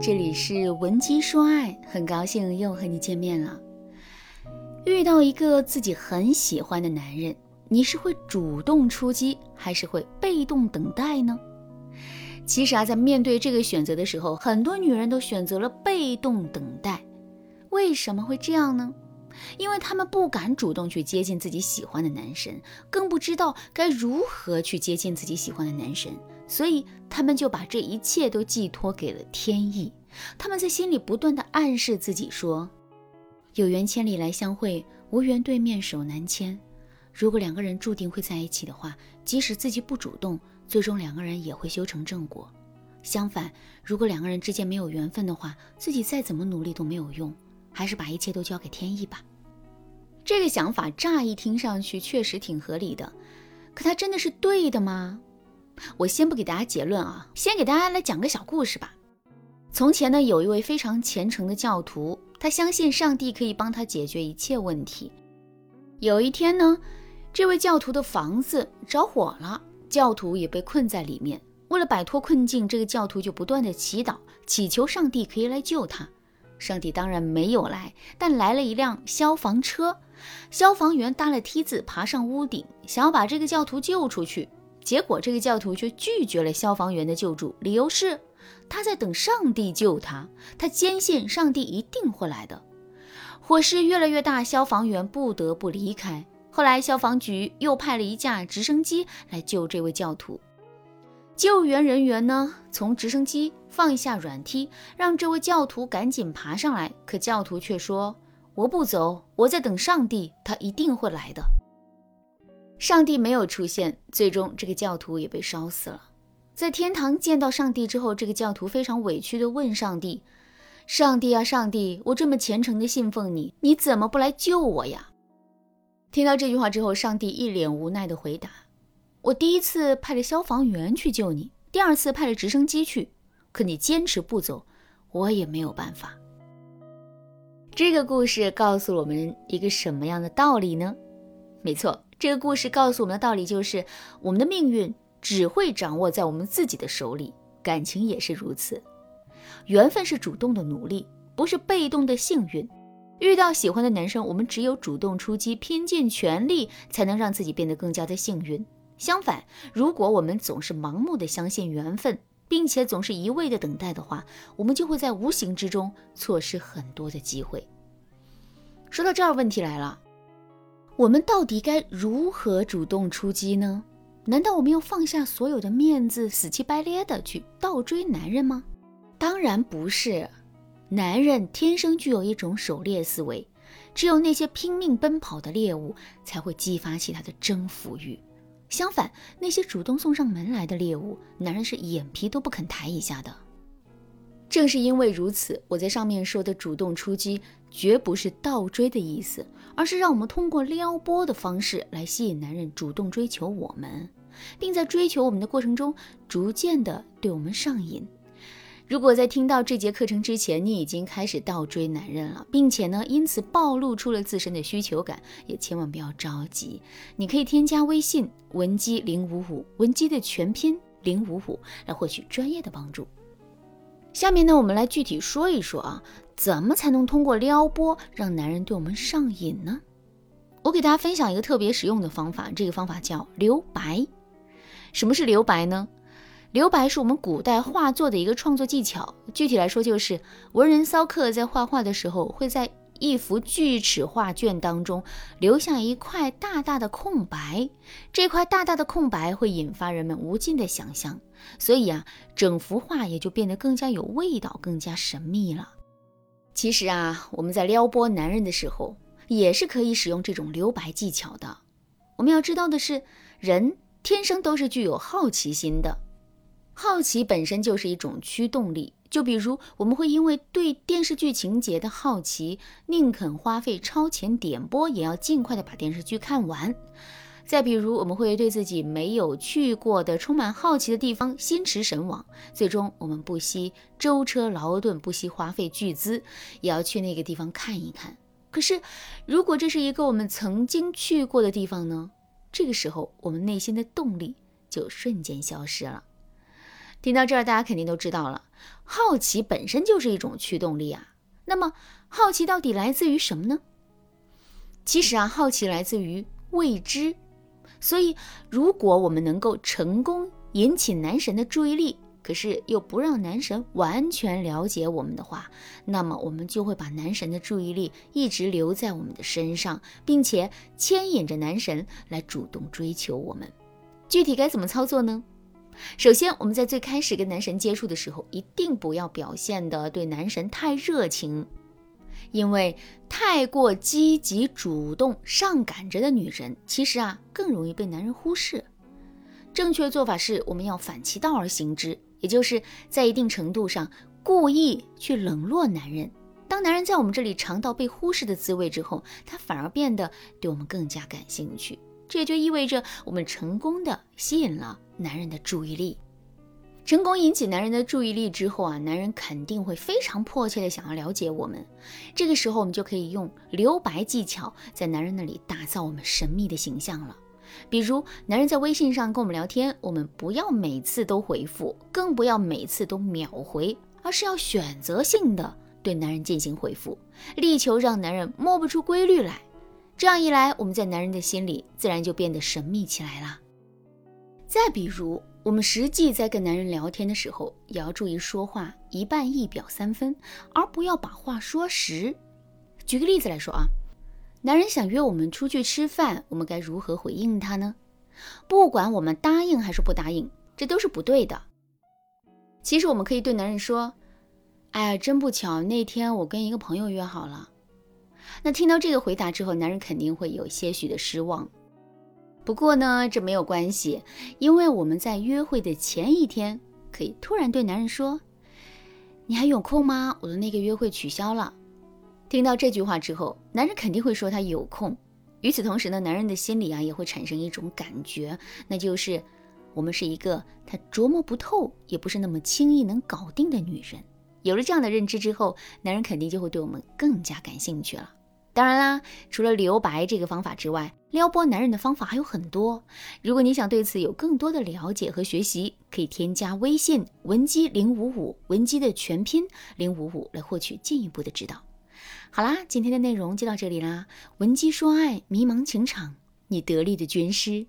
这里是文姬说爱，很高兴又和你见面了。遇到一个自己很喜欢的男人，你是会主动出击，还是会被动等待呢？其实啊，在面对这个选择的时候，很多女人都选择了被动等待。为什么会这样呢？因为她们不敢主动去接近自己喜欢的男神，更不知道该如何去接近自己喜欢的男神，所以他们就把这一切都寄托给了天意。他们在心里不断的暗示自己说：“有缘千里来相会，无缘对面手难牵。”如果两个人注定会在一起的话，即使自己不主动，最终两个人也会修成正果。相反，如果两个人之间没有缘分的话，自己再怎么努力都没有用。还是把一切都交给天意吧。这个想法乍一听上去确实挺合理的，可它真的是对的吗？我先不给大家结论啊，先给大家来讲个小故事吧。从前呢，有一位非常虔诚的教徒，他相信上帝可以帮他解决一切问题。有一天呢，这位教徒的房子着火了，教徒也被困在里面。为了摆脱困境，这个教徒就不断的祈祷，祈求上帝可以来救他。上帝当然没有来，但来了一辆消防车。消防员搭了梯子爬上屋顶，想要把这个教徒救出去。结果这个教徒却拒绝了消防员的救助，理由是他在等上帝救他，他坚信上帝一定会来的。火势越来越大，消防员不得不离开。后来消防局又派了一架直升机来救这位教徒。救援人员呢，从直升机放下软梯，让这位教徒赶紧爬上来。可教徒却说：“我不走，我在等上帝，他一定会来的。”上帝没有出现，最终这个教徒也被烧死了。在天堂见到上帝之后，这个教徒非常委屈地问上帝：“上帝啊，上帝，我这么虔诚地信奉你，你怎么不来救我呀？”听到这句话之后，上帝一脸无奈地回答。我第一次派了消防员去救你，第二次派了直升机去，可你坚持不走，我也没有办法。这个故事告诉我们一个什么样的道理呢？没错，这个故事告诉我们的道理就是，我们的命运只会掌握在我们自己的手里，感情也是如此。缘分是主动的努力，不是被动的幸运。遇到喜欢的男生，我们只有主动出击，拼尽全力，才能让自己变得更加的幸运。相反，如果我们总是盲目的相信缘分，并且总是一味的等待的话，我们就会在无形之中错失很多的机会。说到这儿，问题来了，我们到底该如何主动出击呢？难道我们要放下所有的面子，死乞白咧的去倒追男人吗？当然不是，男人天生具有一种狩猎思维，只有那些拼命奔跑的猎物才会激发起他的征服欲。相反，那些主动送上门来的猎物，男人是眼皮都不肯抬一下的。正是因为如此，我在上面说的主动出击，绝不是倒追的意思，而是让我们通过撩拨的方式来吸引男人主动追求我们，并在追求我们的过程中，逐渐的对我们上瘾。如果在听到这节课程之前，你已经开始倒追男人了，并且呢，因此暴露出了自身的需求感，也千万不要着急。你可以添加微信文姬零五五，文姬的全拼零五五，来获取专业的帮助。下面呢，我们来具体说一说啊，怎么才能通过撩拨让男人对我们上瘾呢？我给大家分享一个特别实用的方法，这个方法叫留白。什么是留白呢？留白是我们古代画作的一个创作技巧。具体来说，就是文人骚客在画画的时候，会在一幅锯齿画卷当中留下一块大大的空白。这块大大的空白会引发人们无尽的想象，所以啊，整幅画也就变得更加有味道，更加神秘了。其实啊，我们在撩拨男人的时候，也是可以使用这种留白技巧的。我们要知道的是，人天生都是具有好奇心的。好奇本身就是一种驱动力，就比如我们会因为对电视剧情节的好奇，宁肯花费超前点播，也要尽快的把电视剧看完。再比如，我们会对自己没有去过的、充满好奇的地方心驰神往，最终我们不惜舟车劳顿，不惜花费巨资，也要去那个地方看一看。可是，如果这是一个我们曾经去过的地方呢？这个时候，我们内心的动力就瞬间消失了。听到这儿，大家肯定都知道了，好奇本身就是一种驱动力啊。那么，好奇到底来自于什么呢？其实啊，好奇来自于未知。所以，如果我们能够成功引起男神的注意力，可是又不让男神完全了解我们的话，那么我们就会把男神的注意力一直留在我们的身上，并且牵引着男神来主动追求我们。具体该怎么操作呢？首先，我们在最开始跟男神接触的时候，一定不要表现的对男神太热情，因为太过积极主动、上赶着的女人，其实啊更容易被男人忽视。正确做法是，我们要反其道而行之。也就是在一定程度上故意去冷落男人。当男人在我们这里尝到被忽视的滋味之后，他反而变得对我们更加感兴趣。这也就意味着我们成功的吸引了男人的注意力。成功引起男人的注意力之后啊，男人肯定会非常迫切的想要了解我们。这个时候，我们就可以用留白技巧，在男人那里打造我们神秘的形象了。比如，男人在微信上跟我们聊天，我们不要每次都回复，更不要每次都秒回，而是要选择性的对男人进行回复，力求让男人摸不出规律来。这样一来，我们在男人的心里自然就变得神秘起来了。再比如，我们实际在跟男人聊天的时候，也要注意说话一半一表三分，而不要把话说实。举个例子来说啊。男人想约我们出去吃饭，我们该如何回应他呢？不管我们答应还是不答应，这都是不对的。其实我们可以对男人说：“哎呀，真不巧，那天我跟一个朋友约好了。”那听到这个回答之后，男人肯定会有些许的失望。不过呢，这没有关系，因为我们在约会的前一天，可以突然对男人说：“你还有空吗？我的那个约会取消了。”听到这句话之后，男人肯定会说他有空。与此同时呢，男人的心里啊也会产生一种感觉，那就是我们是一个他琢磨不透，也不是那么轻易能搞定的女人。有了这样的认知之后，男人肯定就会对我们更加感兴趣了。当然啦，除了留白这个方法之外，撩拨男人的方法还有很多。如果你想对此有更多的了解和学习，可以添加微信文姬零五五，文姬的全拼零五五来获取进一步的指导。好啦，今天的内容就到这里啦。文姬说爱，迷茫情场，你得力的军师。